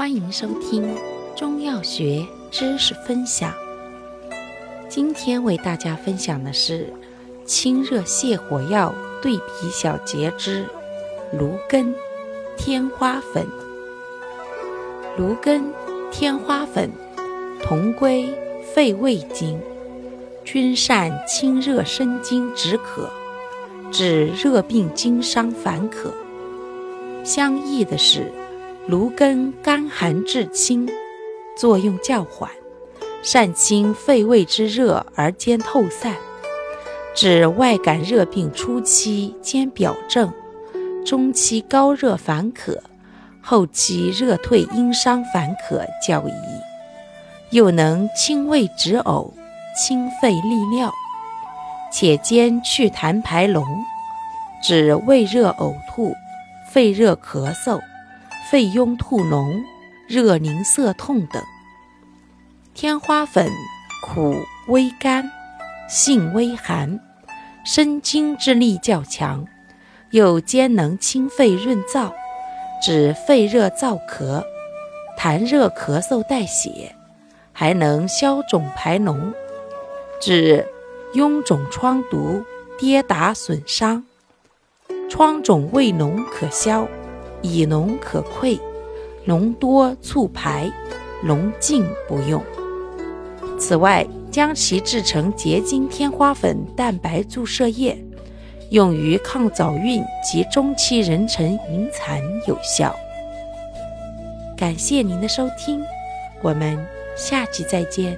欢迎收听中药学知识分享。今天为大家分享的是清热泻火药对比小节之芦根、天花粉。芦根、天花粉同归肺胃经，均善清热生津止渴，治热病经伤烦渴。相异的是。芦根甘寒至清，作用较缓，善清肺胃之热而兼透散，治外感热病初期兼表症，中期高热烦渴，后期热退阴伤烦渴较宜。又能清胃止呕，清肺利尿，且兼祛痰排脓，治胃热呕吐、肺热咳嗽。肺痈吐脓、热凝涩痛等。天花粉苦微甘，性微寒，生津之力较强，又兼能清肺润燥，止肺热燥咳、痰热咳嗽带血，还能消肿排脓，治臃肿疮毒、跌打损伤。疮肿未脓可消。以脓可溃，脓多促排，脓尽不用。此外，将其制成结晶天花粉蛋白注射液，用于抗早孕及中期妊娠引产有效。感谢您的收听，我们下期再见。